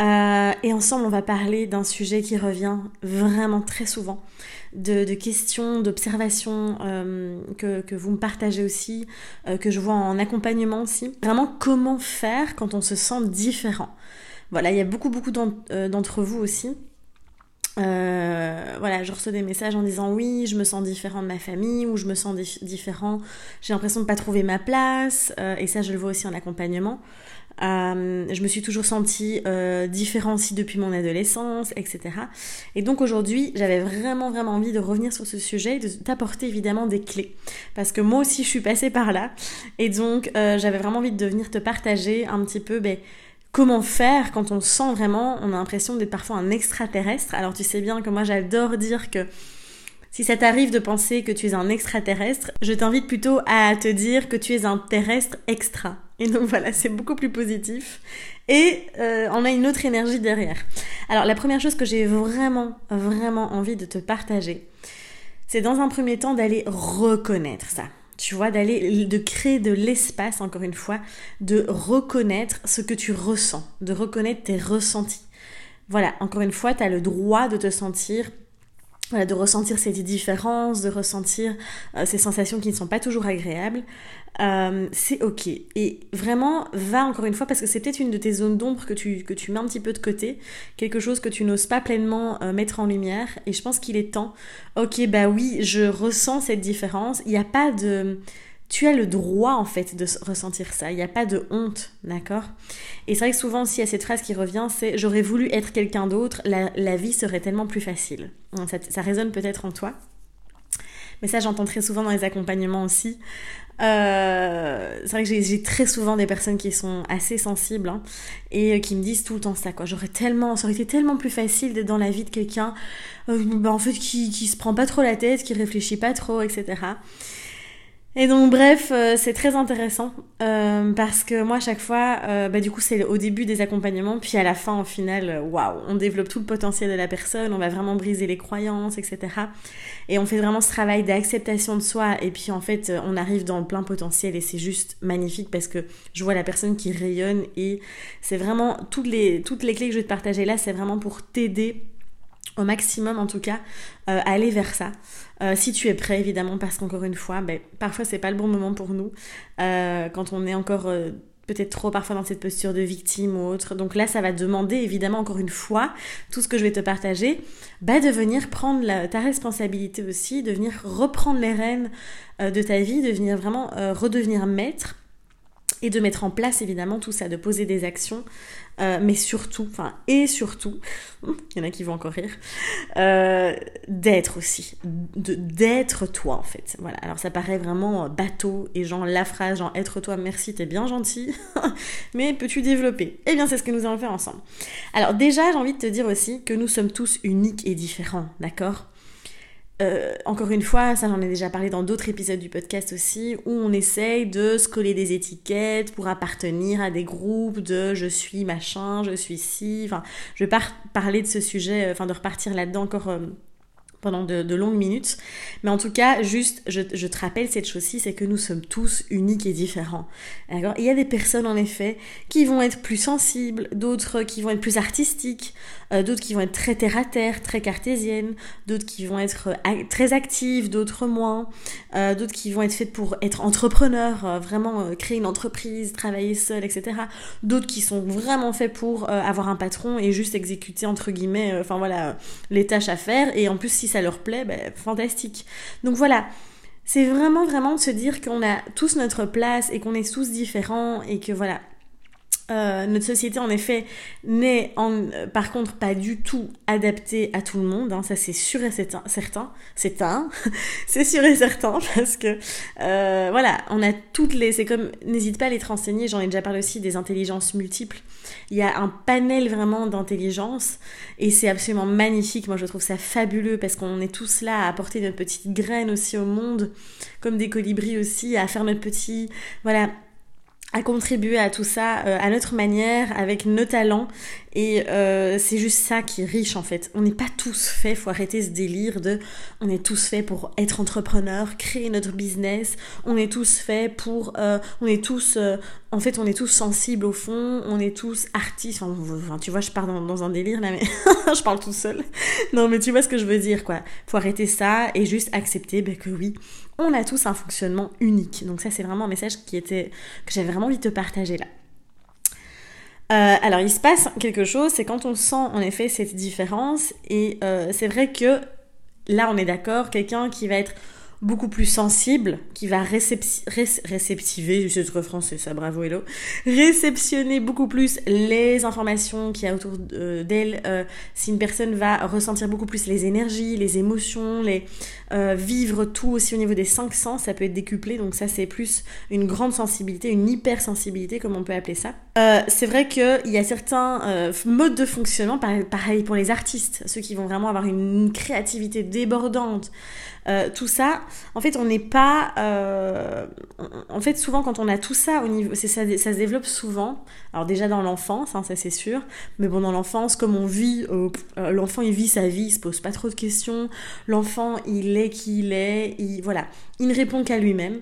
euh, et ensemble, on va parler d'un sujet qui revient vraiment très souvent, de, questions, d'observations euh, que, vous me partagez aussi, euh, que je vois en accompagnement aussi. Vraiment, comment faire quand on se sent différent Voilà, il y a beaucoup, beaucoup d'entre vous aussi. voilà, je reçois des messages en disant oui, je me sens différent de ma famille ou je me sens différent, j'ai l'impression de ne pas trouver ma place, et ça je le vois aussi en accompagnement. Euh, je me suis toujours sentie euh, différenciée depuis mon adolescence, etc. Et donc aujourd'hui, j'avais vraiment, vraiment envie de revenir sur ce sujet et de t'apporter évidemment des clés. Parce que moi aussi, je suis passée par là. Et donc, euh, j'avais vraiment envie de venir te partager un petit peu... Ben, comment faire quand on sent vraiment, on a l'impression d'être parfois un extraterrestre. Alors tu sais bien que moi j'adore dire que si ça t'arrive de penser que tu es un extraterrestre, je t'invite plutôt à te dire que tu es un terrestre extra. Et donc voilà, c'est beaucoup plus positif. Et euh, on a une autre énergie derrière. Alors la première chose que j'ai vraiment, vraiment envie de te partager, c'est dans un premier temps d'aller reconnaître ça. Tu vois, d'aller, de créer de l'espace, encore une fois, de reconnaître ce que tu ressens, de reconnaître tes ressentis. Voilà, encore une fois, tu as le droit de te sentir voilà, de ressentir ces différences, de ressentir euh, ces sensations qui ne sont pas toujours agréables, euh, c'est ok. Et vraiment, va encore une fois, parce que c'est peut-être une de tes zones d'ombre que tu, que tu mets un petit peu de côté, quelque chose que tu n'oses pas pleinement euh, mettre en lumière, et je pense qu'il est temps, ok, bah oui, je ressens cette différence, il n'y a pas de tu as le droit en fait de ressentir ça. Il n'y a pas de honte, d'accord? Et c'est vrai que souvent aussi il y a cette phrase qui revient, c'est j'aurais voulu être quelqu'un d'autre, la, vie serait tellement plus facile. Ça, résonne peut-être en toi. Mais ça j'entends très souvent dans les accompagnements aussi. Euh, c'est vrai que j'ai très souvent des personnes qui sont assez sensibles hein, et euh, qui me disent tout le temps ça quoi. J'aurais tellement, ça aurait été tellement plus facile d'être dans la vie de quelqu'un, euh, bah, en fait qui, qui se prend pas trop la tête, qui réfléchit pas trop, etc. Et donc bref, euh, c'est très intéressant euh, parce que moi à chaque fois, euh, bah, du coup c'est au début des accompagnements, puis à la fin au final, waouh, on développe tout le potentiel de la personne, on va vraiment briser les croyances, etc. Et on fait vraiment ce travail d'acceptation de soi et puis en fait on arrive dans le plein potentiel et c'est juste magnifique parce que je vois la personne qui rayonne et c'est vraiment toutes les, toutes les clés que je vais te partager là, c'est vraiment pour t'aider au maximum en tout cas, euh, aller vers ça. Euh, si tu es prêt évidemment, parce qu'encore une fois, ben, parfois c'est pas le bon moment pour nous, euh, quand on est encore peut-être trop parfois dans cette posture de victime ou autre. Donc là, ça va demander évidemment encore une fois tout ce que je vais te partager, bah, de venir prendre ta responsabilité aussi, de venir reprendre les rênes de ta vie, de venir vraiment redevenir maître et de mettre en place évidemment tout ça, de poser des actions, euh, mais surtout, enfin, et surtout, il y en a qui vont encore rire, euh, d'être aussi, d'être toi en fait. Voilà, alors ça paraît vraiment bateau et genre la phrase, genre être toi, merci, t'es bien gentil, mais peux-tu développer? Eh bien, c'est ce que nous allons faire ensemble. Alors, déjà, j'ai envie de te dire aussi que nous sommes tous uniques et différents, d'accord? Euh, encore une fois, ça j'en ai déjà parlé dans d'autres épisodes du podcast aussi, où on essaye de se coller des étiquettes pour appartenir à des groupes de je suis machin, je suis ci. Enfin, je vais pas parler de ce sujet, euh, enfin de repartir là-dedans encore euh, pendant de, longues minutes. Mais en tout cas, juste, je, te rappelle cette chose-ci, c'est que nous sommes tous uniques et différents. D'accord? Il y a des personnes, en effet, qui vont être plus sensibles, d'autres qui vont être plus artistiques, euh, d'autres qui vont être très terre-à-terre, très cartésiennes, d'autres qui vont être euh, très actives, d'autres moins, euh, d'autres qui vont être faites pour être entrepreneurs, vraiment créer une entreprise, travailler seul, etc. D'autres qui sont vraiment faits pour avoir un patron et juste exécuter, entre guillemets, enfin voilà, les tâches à faire. Et en plus, si ça leur plaît, ben, fantastique. Donc voilà, c'est vraiment vraiment de se dire qu'on a tous notre place et qu'on est tous différents et que voilà, Euh, notre société, en effet, n'est en, par contre pas du tout adaptée à tout le monde. Hein, ça, c'est sûr et certain. C'est un, c'est sûr et certain parce que euh, voilà, on a toutes les. C'est comme, n'hésite pas à les renseigner. J'en ai déjà parlé aussi des intelligences multiples. Il y a un panel vraiment d'intelligence et c'est absolument magnifique. Moi, je trouve ça fabuleux parce qu'on est tous là à apporter notre petite graine aussi au monde, comme des colibris aussi, à faire notre petit, voilà, à contribuer à tout ça euh, à notre manière, avec nos talents. Et euh, c'est juste ça qui est riche en fait. On n'est pas tous faits, faut arrêter ce délire de on est tous faits pour être entrepreneur, créer notre business. On est tous faits pour, euh, on est tous, en fait, on est tous sensibles au fond. On est tous artistes. Enfin, tu vois, je pars dans, un délire là, mais je parle tout seul. Non, mais tu vois ce que je veux dire quoi. Faut arrêter ça et juste accepter ben, que oui, on a tous un fonctionnement unique. Donc ça, c'est vraiment un message qui était que j'avais vraiment envie de te partager là. Euh, alors il se passe quelque chose, c'est quand on sent en effet cette différence et euh, c'est vrai que là on est d'accord, quelqu'un qui va être beaucoup plus sensible, qui va réceptiver, je sais français ça, bravo hello, réceptionner beaucoup plus les informations qu'il y a autour d'elle, euh, si une personne va ressentir beaucoup plus les énergies, les émotions, les euh, vivre tout aussi au niveau des cinq sens, ça peut être décuplé, donc ça c'est plus une grande sensibilité, une hypersensibilité comme on peut appeler ça. c'est vrai qu'il y a certains modes de fonctionnement, pareil pour les artistes, ceux qui vont vraiment avoir une créativité débordante, euh, tout ça, en fait, on n'est pas. Euh, en fait, souvent, quand on a tout ça au niveau. Ça, ça, se développe souvent. Alors, déjà dans l'enfance, hein, ça c'est sûr. Mais bon, dans l'enfance, comme on vit. Euh, l'enfant, il vit sa vie, il se pose pas trop de questions. L'enfant, il qui il est. Il, voilà. Il ne répond qu'à lui-même.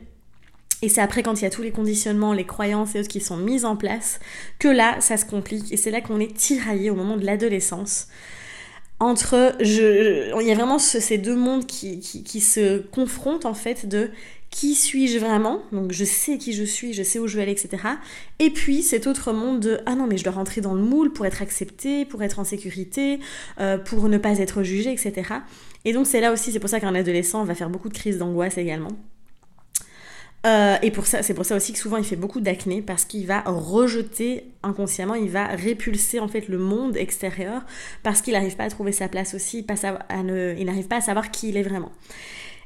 Et c'est après quand il y a tous les conditionnements, les croyances et autres qui sont mises en place que là, ça se complique. Et c'est là qu'on est tiraillé au moment de l'adolescence entre je il y a vraiment ces deux mondes qui, qui, se confrontent en fait de qui suis-je vraiment donc je sais qui je suis je sais où je vais aller etc et puis cet autre monde de ah non mais je dois rentrer dans le moule pour être accepté pour être en sécurité euh, pour ne pas être jugé etc et donc c'est là aussi c'est pour ça qu'un adolescent va faire beaucoup de crises d'angoisse également. Euh, et pour ça, c'est pour ça aussi que souvent il fait beaucoup d'acné parce qu'il va rejeter inconsciemment, il va répulser en fait le monde extérieur parce qu'il n'arrive pas à trouver sa place aussi, il n'arrive pas à savoir qui il est vraiment.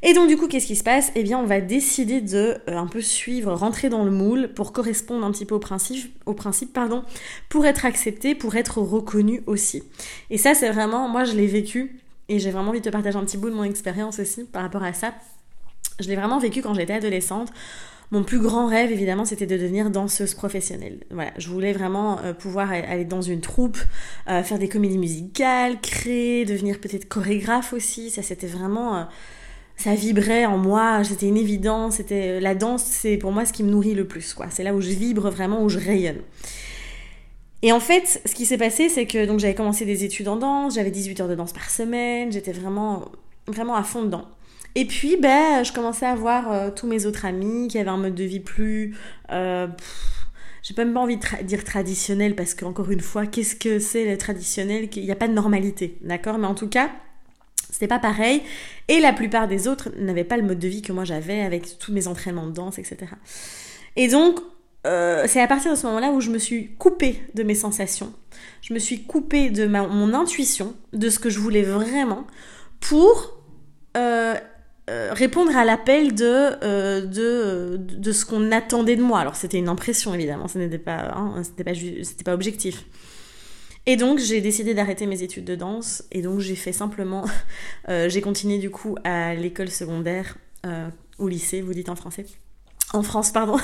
Et donc du coup, qu'est-ce qui se passe? Eh bien, on va décider de euh, un peu suivre, rentrer dans le moule pour correspondre un petit peu au principe, au principe, pardon, pour être accepté, pour être reconnu aussi. Et ça, c'est vraiment, moi, je l'ai vécu et j'ai vraiment envie de te partager un petit bout de mon expérience aussi par rapport à ça je l'ai vraiment vécu quand j'étais adolescente. Mon plus grand rêve, évidemment, c'était de devenir danseuse professionnelle. Voilà, je voulais vraiment euh, pouvoir aller dans une troupe, euh, faire des comédies musicales, créer, devenir peut-être chorégraphe aussi. Ça, c'était vraiment, ça vibrait en moi. C'était une évidence. C'était la danse, c'est pour moi ce qui me nourrit le plus. Quoi, c'est là où je vibre vraiment, où je rayonne. Et en fait, ce qui s'est passé, c'est que donc j'avais commencé des études en danse, j'avais 18 heures de danse par semaine, j'étais vraiment, vraiment à fond dedans. Et puis, ben, je commençais à voir euh, tous mes autres amis qui avaient un mode de vie plus... Euh, j'ai même pas envie de dire traditionnel parce qu'encore une fois, qu'est-ce que c'est le traditionnel? Il n'y a pas de normalité, d'accord? Mais en tout cas, c'était pas pareil. Et la plupart des autres n'avaient pas le mode de vie que moi j'avais avec tous mes entraînements de danse, etc. Et donc, euh, c'est à partir de ce moment-là où je me suis coupée de mes sensations. Je me suis coupée de mon intuition, de ce que je voulais vraiment, pour euh, euh, répondre à l'appel de, de, de, ce qu'on attendait de moi. Alors c'était une impression évidemment, ce n'était pas, hein, pas, pas objectif. Et donc j'ai décidé d'arrêter mes études de danse. Et donc j'ai fait simplement, euh, j'ai continué du coup à l'école secondaire, au lycée, vous dites en français. En France, pardon,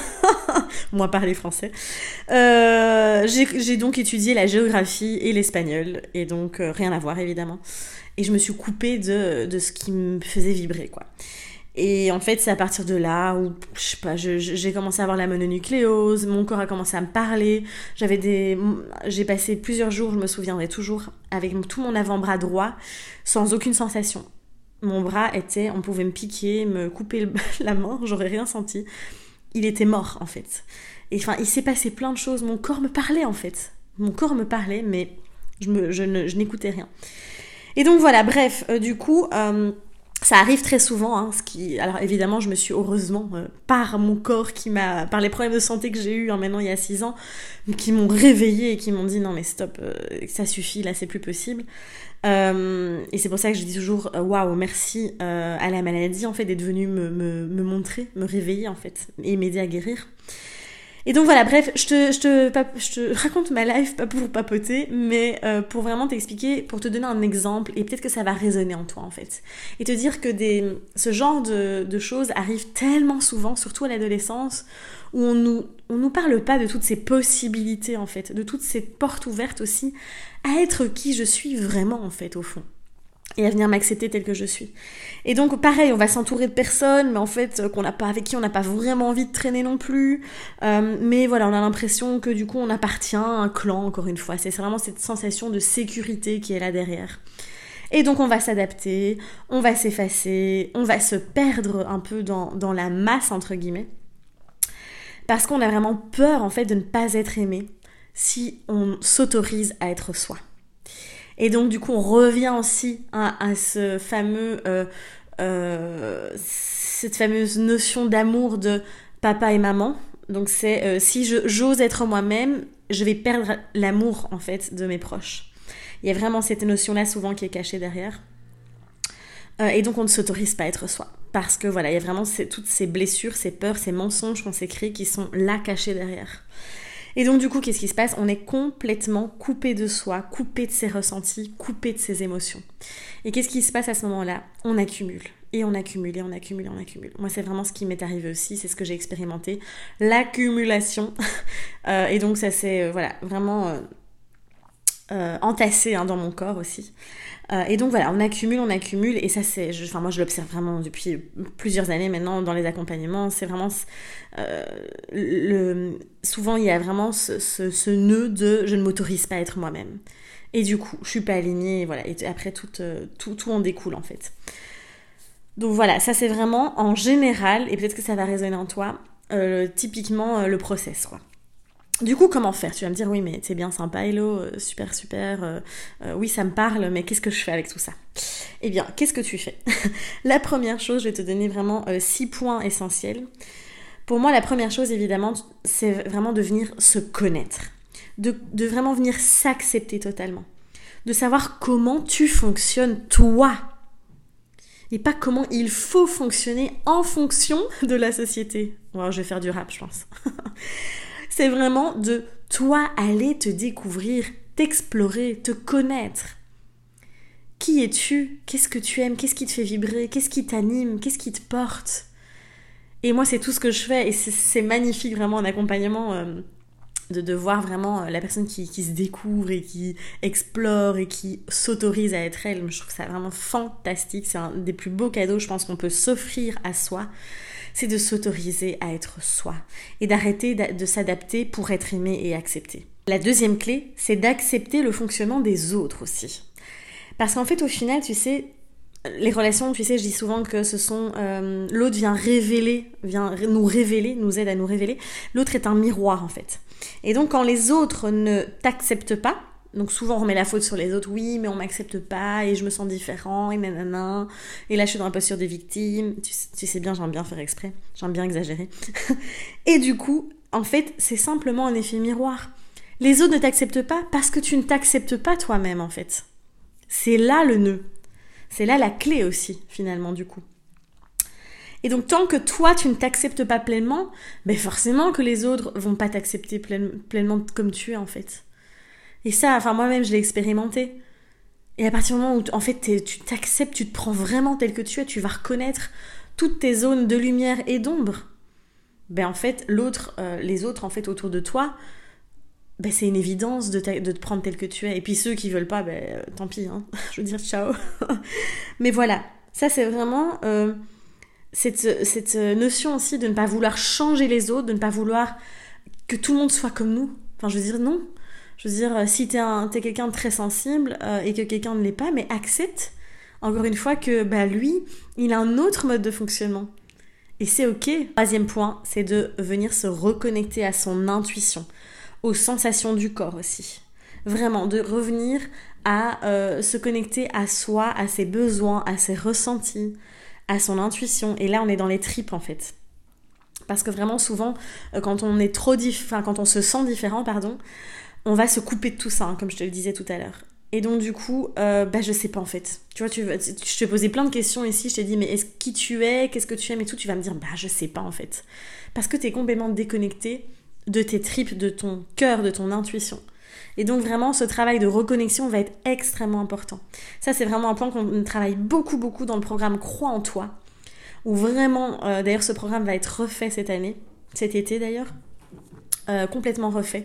moi parler français. j'ai donc étudié la géographie et l'espagnol, et donc rien à voir évidemment. Et je me suis coupée de, de ce qui me faisait vibrer, quoi. Et en fait, c'est à partir de là où, je sais pas, j'ai commencé à avoir la mononucléose, mon corps a commencé à me parler. J'avais des, j'ai passé plusieurs jours, je me souviendrai toujours, avec tout mon avant-bras droit, sans aucune sensation. Mon bras était, on pouvait me piquer, me couper la main, j'aurais rien senti. Il était mort, en fait. Et enfin, il s'est passé plein de choses. Mon corps me parlait, en fait. Mon corps me parlait, mais je, je n'écoutais rien. Et donc voilà, bref, euh, du coup, euh, ça arrive très souvent, hein, ce qui, alors évidemment, je me suis heureusement, euh, par mon corps qui m'a, par les problèmes de santé que j'ai eu hein, maintenant il y a 6 ans, qui m'ont réveillé et qui m'ont dit non mais stop, euh, ça suffit, là c'est plus possible. Euh, et c'est pour ça que je dis toujours waouh, merci à la maladie en fait d'être venue me, me, me, montrer, me réveiller en fait et m'aider à guérir. Et donc voilà, bref, je te, je te, je te raconte ma life, pas pour papoter, mais euh, pour vraiment t'expliquer, pour te donner un exemple, et peut-être que ça va résonner en toi en fait. Et te dire que des, ce genre de, de choses arrive tellement souvent, surtout à l'adolescence, où on nous, on nous parle pas de toutes ces possibilités en fait, de toutes ces portes ouvertes aussi à être qui je suis vraiment en fait au fond et à venir m'accepter tel que je suis. Et donc pareil, on va s'entourer de personnes, mais en fait euh, qu'on n'a pas avec qui on n'a pas vraiment envie de traîner non plus. Euh, mais voilà, on a l'impression que du coup on appartient à un clan encore une fois. C'est vraiment cette sensation de sécurité qui est là derrière. Et donc on va s'adapter, on va s'effacer, on va se perdre un peu dans, dans la masse entre guillemets. Parce qu'on a vraiment peur en fait de ne pas être aimé si on s'autorise à être soi. Et donc du coup, on revient aussi à, ce fameux, euh, euh, cette fameuse notion d'amour de papa et maman. Donc c'est euh, si j'ose être moi-même, je vais perdre l'amour en fait de mes proches. Il y a vraiment cette notion-là souvent qui est cachée derrière. et donc on ne s'autorise pas à être soi. Parce que voilà, il y a vraiment toutes ces blessures, ces peurs, ces mensonges qu'on créés qui sont là cachés derrière. Et donc du coup, qu'est-ce qui se passe? On est complètement coupé de soi, coupé de ses ressentis, coupé de ses émotions. Et qu'est-ce qui se passe à ce moment-là? On accumule. Et on accumule, et on accumule, et on accumule. Moi, c'est vraiment ce qui m'est arrivé aussi, c'est ce que j'ai expérimenté. L'accumulation. Euh, et donc ça s'est, euh, voilà, vraiment euh, entassé hein, dans mon corps aussi. Euh, et donc voilà, on accumule, on accumule, et ça c'est, enfin moi je l'observe vraiment depuis plusieurs années maintenant dans les accompagnements, c'est vraiment, euh, souvent il y a vraiment ce, ce, nœud de je ne m'autorise pas à être moi-même. Et du coup, je suis pas alignée, et voilà, et après tout, euh, tout, tout en découle en fait. Donc voilà, ça c'est vraiment en général, et peut-être que ça va résonner en toi, typiquement le process quoi. Du coup, comment faire? Tu vas me dire, oui, mais c'est bien sympa, Hello, euh, super, super, euh, euh, oui, ça me parle, mais qu'est-ce que je fais avec tout ça? Eh bien, qu'est-ce que tu fais? La première chose, je vais te donner vraiment six points essentiels. Pour moi, la première chose, évidemment, c'est vraiment de venir se connaître, de, vraiment venir s'accepter totalement, de savoir comment tu fonctionnes toi, et pas comment il faut fonctionner en fonction de la société. Bon, je vais faire du rap, je pense. C'est vraiment de toi aller te découvrir, t'explorer, te connaître. Qui es-tu? Qu'est-ce que tu aimes? Qu'est-ce qui te fait vibrer? Qu'est-ce qui t'anime? Qu'est-ce qui te porte? Et moi, c'est tout ce que je fais et c'est magnifique vraiment en accompagnement. Euh, de, voir vraiment euh, la personne qui, qui, se découvre et qui explore et qui s'autorise à être elle. Je trouve ça vraiment fantastique. C'est un des plus beaux cadeaux, je pense, qu'on peut s'offrir à soi c'est de s'autoriser à être soi et d'arrêter de s'adapter pour être aimé et accepté. La deuxième clé, c'est d'accepter le fonctionnement des autres aussi. Parce qu'en fait, au final, tu sais, les relations, tu sais, je dis souvent que ce sont euh, l'autre vient révéler, vient nous révéler, nous aide à nous révéler. L'autre est un miroir en fait. Et donc quand les autres ne t'acceptent pas, donc souvent on remet la faute sur les autres, oui, mais on m'accepte pas et je me sens différent et nanana. Et là je suis dans la posture des victimes. Tu, sais bien, j'aime bien faire exprès, j'aime bien exagérer. et du coup, en fait, c'est simplement un effet miroir. Les autres ne t'acceptent pas parce que tu ne t'acceptes pas toi-même en fait. C'est là le nœud. C'est là la clé aussi finalement du coup. Et donc tant que toi tu ne t'acceptes pas pleinement, ben forcément que les autres vont pas t'accepter pleinement comme tu es en fait. Et ça, enfin moi-même, je l'ai expérimenté. Et à partir du moment où, en fait, tu t'acceptes, tu te prends vraiment tel que tu es, tu vas reconnaître toutes tes zones de lumière et d'ombre. Ben en fait, l'autre, euh, les autres en fait autour de toi, ben c'est une évidence de, de, te prendre tel que tu es. Et puis ceux qui veulent pas, ben euh, tant pis, hein. je veux dire ciao. Mais voilà, ça c'est vraiment euh, cette, cette notion aussi de ne pas vouloir changer les autres, de ne pas vouloir que tout le monde soit comme nous. Enfin, je veux dire, non, je veux dire, si t'es es, quelqu'un de très sensible euh, et que quelqu'un ne l'est pas, mais accepte, encore une fois, que bah, lui, il a un autre mode de fonctionnement. Et c'est ok. Troisième point, c'est de venir se reconnecter à son intuition, aux sensations du corps aussi. Vraiment, de revenir à euh, se connecter à soi, à ses besoins, à ses ressentis, à son intuition. Et là, on est dans les tripes en fait. Parce que vraiment souvent, euh, quand on est trop enfin, quand on se sent différent, pardon, on va se couper de tout ça, hein, comme je te le disais tout à l'heure. Et donc du coup, euh, bah je sais pas en fait. Tu vois, tu, je te posais plein de questions ici, je t'ai dit mais est-ce qui tu es, qu'est-ce que tu aimes et tout, tu vas me dire bah je sais pas en fait. Parce que tu es complètement déconnecté de tes tripes, de ton cœur, de ton intuition. Et donc vraiment, ce travail de reconnexion va être extrêmement important. Ça, c'est vraiment un point qu'on travaille beaucoup, beaucoup dans le programme Croix en toi, où vraiment, euh, d'ailleurs, ce programme va être refait cette année, cet été d'ailleurs. Euh, complètement refait.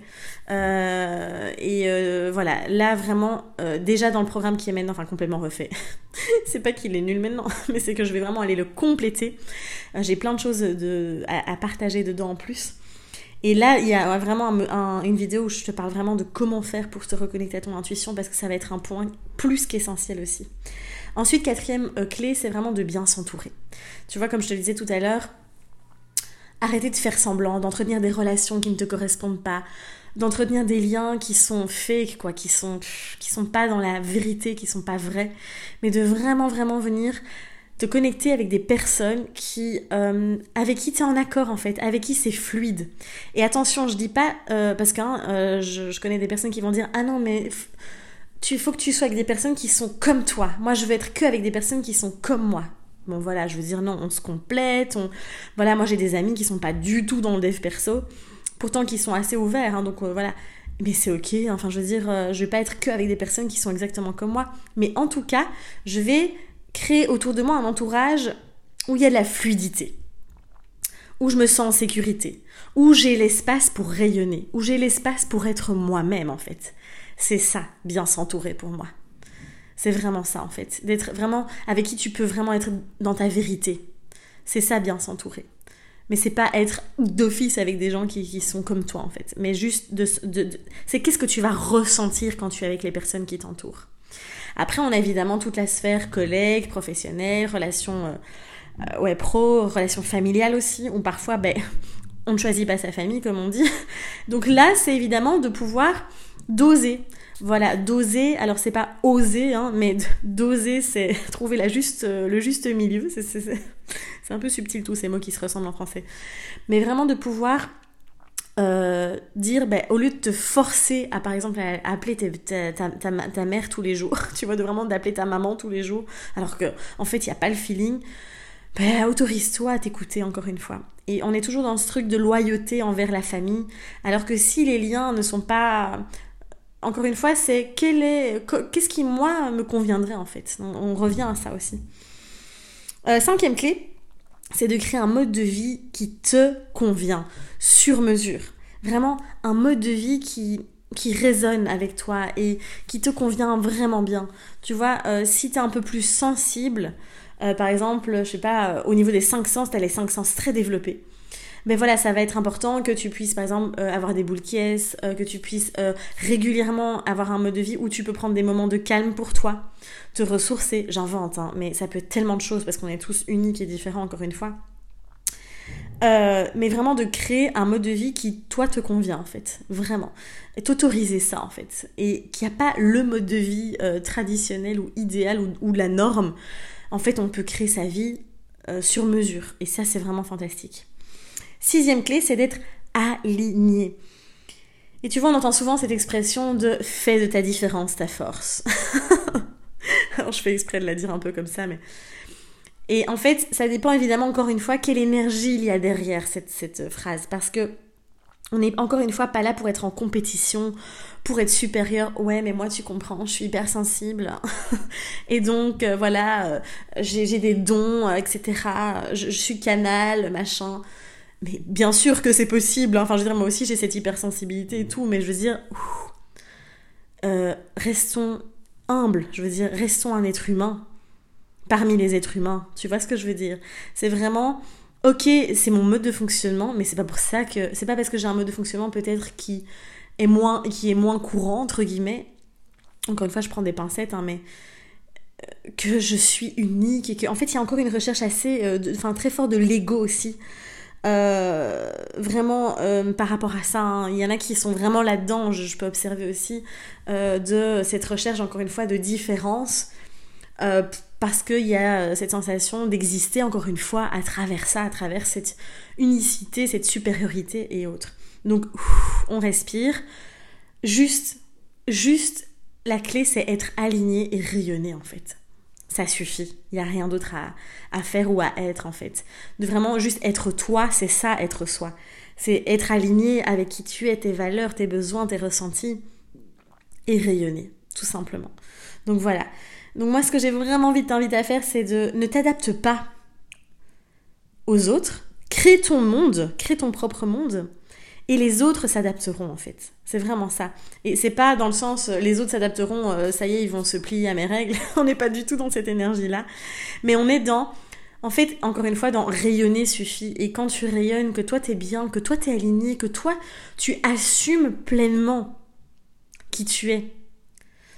Euh, et voilà, là vraiment, déjà dans le programme qui est maintenant, enfin complètement refait. c'est pas qu'il est nul maintenant, mais c'est que je vais vraiment aller le compléter. J'ai plein de choses de, à, partager dedans en plus. Et là, il y a vraiment une vidéo où je te parle vraiment de comment faire pour te reconnecter à ton intuition parce que ça va être un point plus qu'essentiel aussi. Ensuite, quatrième euh, clé, c'est vraiment de bien s'entourer. Tu vois, comme je te le disais tout à l'heure, arrêter de faire semblant, d'entretenir des relations qui ne te correspondent pas, d'entretenir des liens qui sont fake, quoi, qui sont, qui sont pas dans la vérité, qui sont pas vrais, mais de vraiment, vraiment venir te connecter avec des personnes qui, euh, avec qui tu es en accord en fait, avec qui c'est fluide. Et attention, je dis pas, euh, parce que hein, je, connais des personnes qui vont dire Ah non, mais tu faut que tu sois avec des personnes qui sont comme toi. Moi, je veux être que avec des personnes qui sont comme moi. Voilà, je veux dire non, on se complète. On... Voilà, moi j'ai des amis qui sont pas du tout dans le dev perso, pourtant qui sont assez ouverts. Hein, donc euh, voilà, mais c'est ok. Enfin, je veux dire, je vais pas être que avec des personnes qui sont exactement comme moi. Mais en tout cas, je vais créer autour de moi un entourage où il y a de la fluidité, où je me sens en sécurité, où j'ai l'espace pour rayonner, où j'ai l'espace pour être moi-même en fait. C'est ça, bien s'entourer pour moi. C'est vraiment ça en fait, d'être vraiment avec qui tu peux vraiment être dans ta vérité. C'est ça, bien s'entourer. Mais c'est pas être d'office avec des gens qui, sont comme toi en fait. Mais juste de c'est qu'est-ce que tu vas ressentir quand tu es avec les personnes qui t'entourent. Après, on a évidemment toute la sphère collègues, professionnels, relations euh, euh, ouais, pro, relations familiales aussi, où parfois, ben, on ne choisit pas sa famille, comme on dit. Donc là, c'est évidemment de pouvoir doser. Voilà, doser, alors c'est pas oser, hein, mais doser, c'est trouver la juste, euh, le juste milieu. C'est un peu subtil tous ces mots qui se ressemblent en français. Mais vraiment de pouvoir euh, dire, ben, au lieu de te forcer à, par exemple, à, appeler ta, ta, mère tous les jours, tu vois, de vraiment d'appeler ta maman tous les jours, alors que en fait, il n'y a pas le feeling, ben, autorise-toi à t'écouter encore une fois. Et on est toujours dans ce truc de loyauté envers la famille, alors que si les liens ne sont pas... Encore une fois, c'est qu'est-ce qui, moi, me conviendrait en fait? On, revient à ça aussi. Euh, cinquième clé, c'est de créer un mode de vie qui te convient, sur mesure. Vraiment un mode de vie qui, qui résonne avec toi et qui te convient vraiment bien. Tu vois, euh, si tu es un peu plus sensible, euh, par exemple, je sais pas, au niveau des cinq sens, tu as les cinq sens très développés. Mais voilà, ça va être important que tu puisses, par exemple, avoir des boules qui que tu puisses régulièrement avoir un mode de vie où tu peux prendre des moments de calme pour toi, te ressourcer. J'invente, hein, mais ça peut être tellement de choses parce qu'on est tous uniques et différents, encore une fois. Euh, mais vraiment de créer un mode de vie qui, toi, te convient, en fait. Vraiment. Et t'autoriser ça, en fait. Et qu'il n'y a pas le mode de vie euh, traditionnel ou idéal ou, la norme. En fait, on peut créer sa vie euh, sur mesure. Et ça, c'est vraiment fantastique. Sixième clé, c'est d'être aligné. Et tu vois, on entend souvent cette expression de fais de ta différence ta force. Alors, je fais exprès de la dire un peu comme ça, mais et en fait, ça dépend évidemment encore une fois quelle énergie il y a derrière cette, phrase. Parce que on n'est encore une fois pas là pour être en compétition, pour être supérieur. Ouais, mais moi tu comprends, je suis hyper sensible. et donc euh, voilà, euh, j'ai des dons, euh, etc. Je, suis canal, machin. Mais bien sûr que c'est possible. Hein. Enfin, je veux dire, moi aussi j'ai cette hypersensibilité et tout, mais je veux dire, restons humbles. Je veux dire, restons un être humain parmi les êtres humains. Tu vois ce que je veux dire? C'est vraiment ok, c'est mon mode de fonctionnement, mais c'est pas pour ça que c'est pas parce que j'ai un mode de fonctionnement peut-être qui est moins qui est moins courant entre guillemets. Encore une fois, je prends des pincettes, hein, mais euh, que je suis unique et que en fait il y a encore une recherche assez, euh, enfin très forte de l'ego aussi. Vraiment par rapport à ça. hein. Il y en a qui sont vraiment là-dedans, je, peux observer aussi, de cette recherche, encore une fois, de différence. parce qu'il y a cette sensation d'exister, encore une fois, à travers ça, à travers cette unicité, cette supériorité et autres. Donc, on respire. Juste, juste, la clé, c'est être aligné et rayonner, en fait. Ça suffit. Il n'y a rien d'autre à, à, faire ou à être, en fait. De vraiment juste être toi, c'est ça, être soi. C'est être aligné avec qui tu es, tes valeurs, tes besoins, tes ressentis. Et rayonner, tout simplement. Donc voilà. Donc moi, ce que j'ai vraiment envie de t'inviter à faire, c'est de ne t'adapte pas aux autres. Crée ton monde, crée ton propre monde et les autres s'adapteront en fait. C'est vraiment ça. Et c'est pas dans le sens les autres s'adapteront, euh, ça y est, ils vont se plier à mes règles. on n'est pas du tout dans cette énergie-là. Mais on est dans, en fait, encore une fois, dans rayonner suffit. Et quand tu rayonnes, que toi t'es bien, que toi t'es aligné, que toi tu assumes pleinement qui tu es,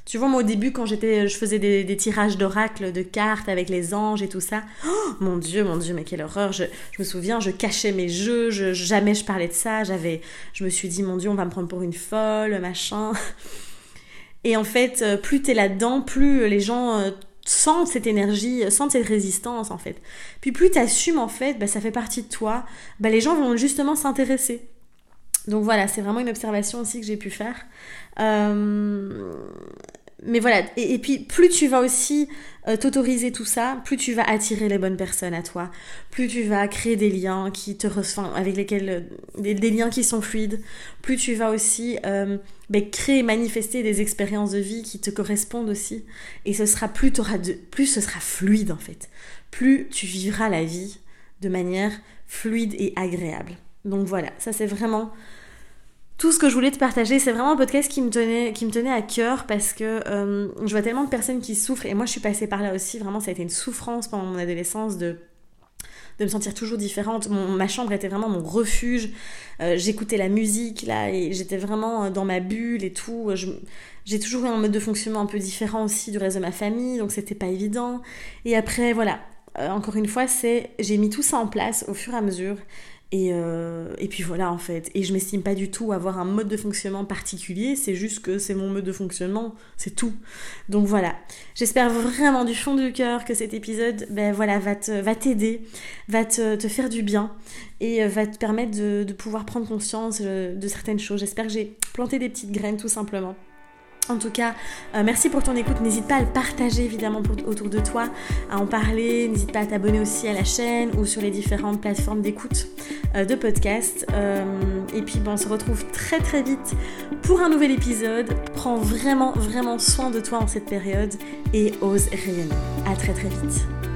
tu vois, moi au début, quand j'étais, je faisais des, tirages d'oracle, de cartes avec les anges et tout ça, oh, mon Dieu, mon Dieu, mais quelle horreur. Je, je me souviens, je cachais mes jeux, je, jamais je parlais de ça. J'avais, je me suis dit, mon Dieu, on va me prendre pour une folle, machin. Et en fait, euh, plus t'es là-dedans, plus les gens euh, sentent cette énergie, sentent cette résistance en fait. Puis plus t'assumes en fait, bah, ça fait partie de toi, bah, les gens vont justement s'intéresser. Donc voilà, c'est vraiment une observation aussi que j'ai pu faire. Euh, mais voilà, et, puis plus tu vas aussi euh, t'autoriser tout ça, plus tu vas attirer les bonnes personnes à toi, plus tu vas créer des liens qui te ressemblent, avec lesquels euh, des, liens qui sont fluides, plus tu vas aussi euh, ben, créer, manifester des expériences de vie qui te correspondent aussi, et ce sera plus, de, plus ce sera fluide en fait, plus tu vivras la vie de manière fluide et agréable. Donc voilà, ça c'est vraiment tout ce que je voulais te partager. C'est vraiment un podcast qui me tenait, qui me tenait à cœur parce que euh, je vois tellement de personnes qui souffrent et moi je suis passée par là aussi. Vraiment, ça a été une souffrance pendant mon adolescence de de me sentir toujours différente. Ma chambre était vraiment mon refuge. Euh, J'écoutais la musique là et j'étais vraiment dans ma bulle et tout. J'ai toujours eu un mode de fonctionnement un peu différent aussi du reste de ma famille, donc c'était pas évident. Et après, voilà, euh, encore une fois, c'est j'ai mis tout ça en place au fur et à mesure. Et, euh, et, puis voilà en fait. Et je m'estime pas du tout avoir un mode de fonctionnement particulier, c'est juste que c'est mon mode de fonctionnement, c'est tout. Donc voilà. J'espère vraiment du fond du cœur que cet épisode ben voilà, va t'aider, va, te, te, faire du bien et va te permettre de, de pouvoir prendre conscience euh, de certaines choses. J'espère que j'ai planté des petites graines tout simplement. En tout cas, euh, merci pour ton écoute. N'hésite pas à le partager évidemment autour de toi, à en parler. N'hésite pas à t'abonner aussi à la chaîne ou sur les différentes plateformes d'écoute euh, de podcast. Euh, et puis, bon, on se retrouve très très vite pour un nouvel épisode. Prends vraiment vraiment soin de toi en cette période et ose rayonner. À très très vite.